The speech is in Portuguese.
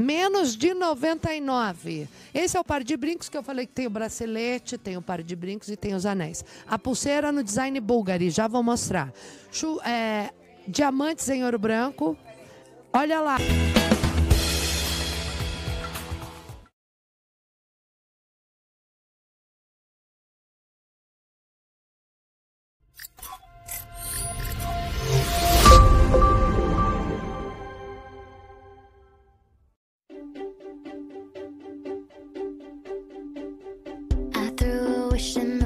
Menos de 99. Esse é o par de brincos que eu falei que tem o bracelete, tem o par de brincos e tem os anéis. A pulseira no design Bulgari, já vou mostrar. Chu, é, diamantes em ouro branco. Olha lá. ocean